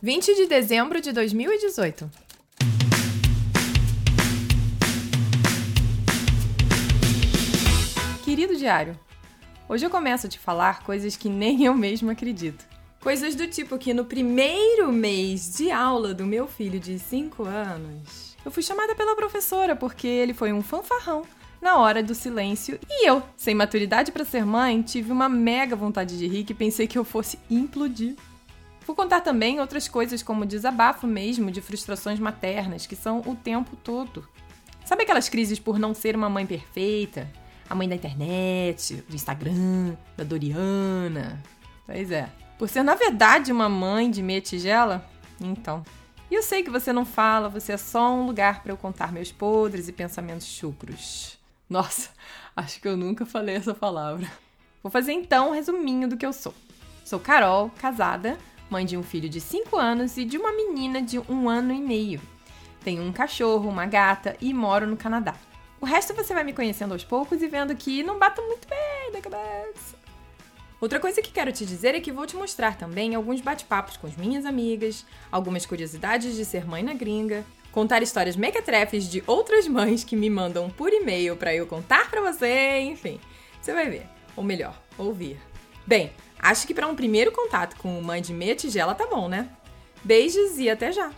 20 de dezembro de 2018. Querido diário, hoje eu começo a te falar coisas que nem eu mesmo acredito. Coisas do tipo que no primeiro mês de aula do meu filho de 5 anos, eu fui chamada pela professora porque ele foi um fanfarrão na hora do silêncio e eu, sem maturidade para ser mãe, tive uma mega vontade de rir que pensei que eu fosse implodir. Vou contar também outras coisas como desabafo mesmo de frustrações maternas, que são o tempo todo. Sabe aquelas crises por não ser uma mãe perfeita? A mãe da internet, do Instagram, da Doriana. Pois é. Por ser, na verdade, uma mãe de meia tigela? Então. E eu sei que você não fala, você é só um lugar para eu contar meus podres e pensamentos chucros. Nossa, acho que eu nunca falei essa palavra. Vou fazer então um resuminho do que eu sou. Sou Carol, casada, mãe de um filho de 5 anos e de uma menina de um ano e meio. Tenho um cachorro, uma gata e moro no Canadá. O resto você vai me conhecendo aos poucos e vendo que não bato muito bem da cabeça. Outra coisa que quero te dizer é que vou te mostrar também alguns bate-papos com as minhas amigas, algumas curiosidades de ser mãe na gringa, contar histórias mequetrefes de outras mães que me mandam por e-mail para eu contar para você, enfim. Você vai ver, ou melhor, ouvir. Bem, Acho que para um primeiro contato com mãe de meia tigela tá bom, né? Beijos e até já!